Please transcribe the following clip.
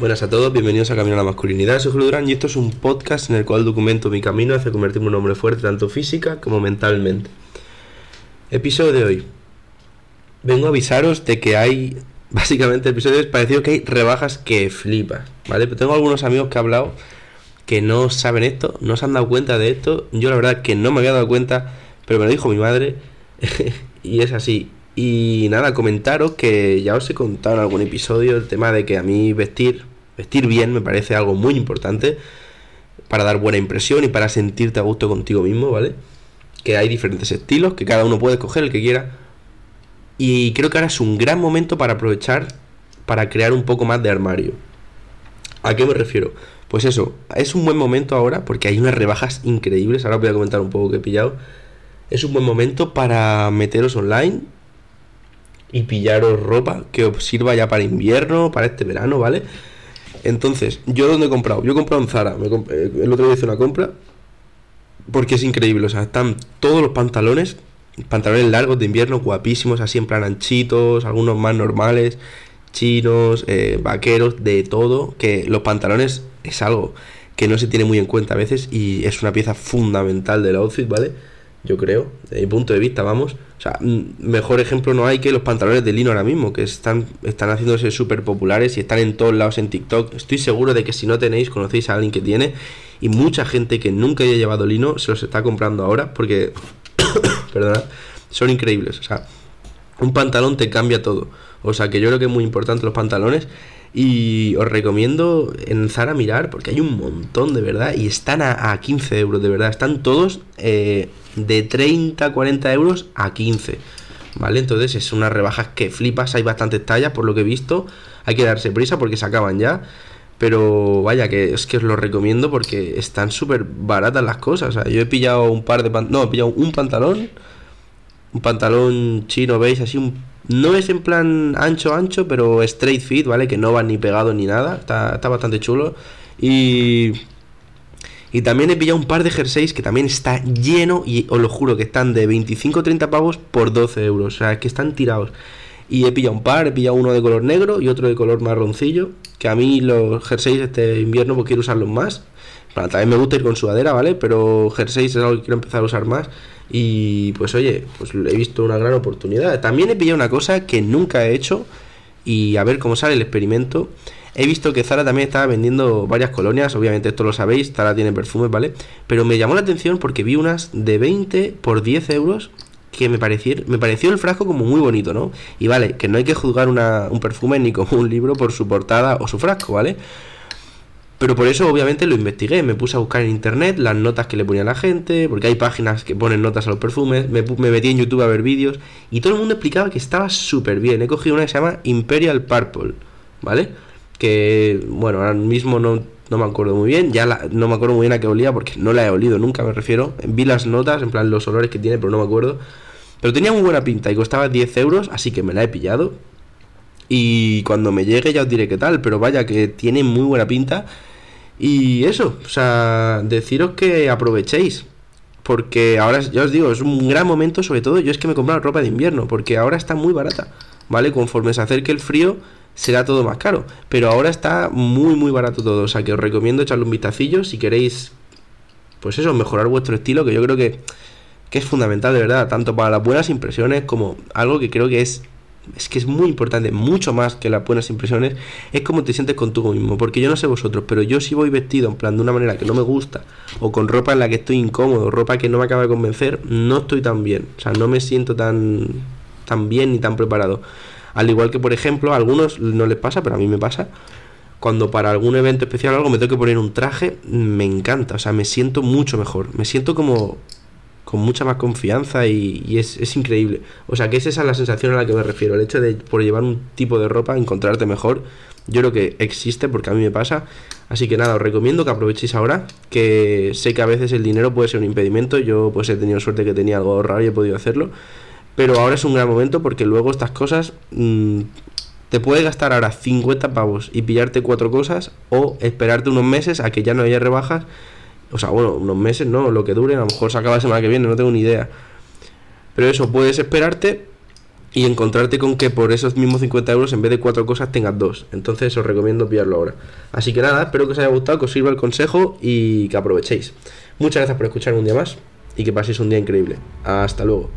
Buenas a todos, bienvenidos a Camino a la Masculinidad. Soy Julio Durán y esto es un podcast en el cual documento mi camino hacia convertirme en un hombre fuerte tanto física como mentalmente. Episodio de hoy. Vengo a avisaros de que hay, básicamente el episodio es parecido que hay rebajas que flipas, ¿vale? Pero tengo algunos amigos que he hablado que no saben esto, no se han dado cuenta de esto. Yo la verdad que no me había dado cuenta, pero me lo dijo mi madre y es así. Y nada, comentaros que ya os he contado en algún episodio el tema de que a mí vestir, vestir bien me parece algo muy importante para dar buena impresión y para sentirte a gusto contigo mismo, ¿vale? Que hay diferentes estilos, que cada uno puede escoger el que quiera. Y creo que ahora es un gran momento para aprovechar para crear un poco más de armario. ¿A qué me refiero? Pues eso, es un buen momento ahora porque hay unas rebajas increíbles. Ahora voy a comentar un poco que he pillado. Es un buen momento para meteros online y pillaros ropa que os sirva ya para invierno, para este verano, ¿vale? Entonces, ¿yo dónde he comprado? Yo he comprado en Zara. Eh, el otro día hice una compra porque es increíble. O sea, están todos los pantalones, pantalones largos de invierno, guapísimos, así en plan anchitos, algunos más normales, chinos, eh, vaqueros, de todo. Que los pantalones es algo que no se tiene muy en cuenta a veces y es una pieza fundamental del outfit, ¿vale? Yo creo, desde mi punto de vista, vamos. O sea, mejor ejemplo no hay que los pantalones de lino ahora mismo, que están, están haciéndose súper populares y están en todos lados en TikTok. Estoy seguro de que si no tenéis, conocéis a alguien que tiene. Y mucha gente que nunca haya llevado lino se los está comprando ahora porque, perdona, son increíbles. O sea, un pantalón te cambia todo. O sea, que yo creo que es muy importante los pantalones. Y os recomiendo en Zara mirar porque hay un montón de verdad y están a, 15 euros de verdad. Están todos eh, de 30, 40 euros a 15. ¿Vale? Entonces es unas rebajas que flipas. Hay bastantes tallas por lo que he visto. Hay que darse prisa porque se acaban ya. Pero vaya, que es que os lo recomiendo porque están súper baratas las cosas. O sea, yo he pillado un par de pantalones. No, he pillado un pantalón. Un pantalón chino, ¿veis? Así un no es en plan ancho, ancho, pero straight fit, ¿vale? Que no va ni pegado ni nada. Está, bastante chulo. Y. Y también he pillado un par de jerseys que también está lleno. Y os lo juro que están de 25 30 pavos por 12 euros. O sea, que están tirados. Y he pillado un par, he pillado uno de color negro y otro de color marroncillo. Que a mí los jerseys este invierno pues quiero usarlos más. Bueno, también me gusta ir con sudadera, ¿vale? Pero jerseys es algo que quiero empezar a usar más. Y pues oye, pues he visto una gran oportunidad. También he pillado una cosa que nunca he hecho y a ver cómo sale el experimento. He visto que Zara también estaba vendiendo varias colonias, obviamente esto lo sabéis, Zara tiene perfumes, ¿vale? Pero me llamó la atención porque vi unas de 20 por 10 euros que me pareció, me pareció el frasco como muy bonito, ¿no? Y vale, que no hay que juzgar un perfume ni como un libro por su portada o su frasco, ¿vale? Pero por eso obviamente lo investigué, me puse a buscar en internet las notas que le ponía la gente, porque hay páginas que ponen notas a los perfumes, me, metí en YouTube a ver vídeos y todo el mundo explicaba que estaba súper bien. He cogido una que se llama Imperial Purple, ¿vale? Que, bueno, ahora mismo no, me acuerdo muy bien, ya no me acuerdo muy bien a qué olía porque no la he olido nunca, me refiero. Vi las notas, en plan los olores que tiene, pero no me acuerdo. Pero tenía muy buena pinta y costaba 10 euros, así que me la he pillado. Y cuando me llegue ya os diré qué tal, pero vaya que tiene muy buena pinta y eso, o sea, deciros que aprovechéis. Porque ahora, ya os digo, es un gran momento, sobre todo yo es que me he comprado ropa de invierno, porque ahora está muy barata, ¿vale? Conforme se acerque el frío, será todo más caro. Pero ahora está muy, muy barato todo. O sea, que os recomiendo echarle un vistacillo si queréis, pues eso, mejorar vuestro estilo, que yo creo que, que es fundamental, de verdad, tanto para las buenas impresiones como algo que creo que es es que es muy importante, mucho más que las buenas impresiones, es cómo te sientes con tú mismo. Porque yo no sé vosotros, pero yo si voy vestido en plan de una manera que no me gusta, o con ropa en la que estoy incómodo, ropa que no me acaba de convencer, no estoy tan bien. O sea, no me siento tan, tan bien ni tan preparado. Al igual que, por ejemplo, a algunos no les pasa, pero a mí me pasa. Cuando para algún evento especial o algo me tengo que poner un traje, me encanta. O sea, me siento mucho mejor. Me siento como con mucha más confianza y, es, increíble. O sea, que es esa la sensación a la que me refiero. El hecho de por llevar un tipo de ropa encontrarte mejor, yo creo que existe porque a mí me pasa. Así que nada, os recomiendo que aprovechéis ahora, que sé que a veces el dinero puede ser un impedimento. Yo pues he tenido suerte que tenía algo ahorrado y he podido hacerlo. Pero ahora es un gran momento porque luego estas cosas... Mm, te puedes gastar ahora 50 pavos y pillarte cuatro cosas o esperarte unos meses a que ya no haya rebajas o sea, bueno, unos meses, ¿no? Lo que dure, a lo mejor se acaba la semana que viene, no tengo ni idea. Pero eso, puedes esperarte y encontrarte con que por esos mismos 50 euros en vez de cuatro cosas tengas dos. Entonces os recomiendo pillarlo ahora. Así que nada, espero que os haya gustado, que os sirva el consejo y que aprovechéis. Muchas gracias por escuchar un día más y que paséis un día increíble. Hasta luego.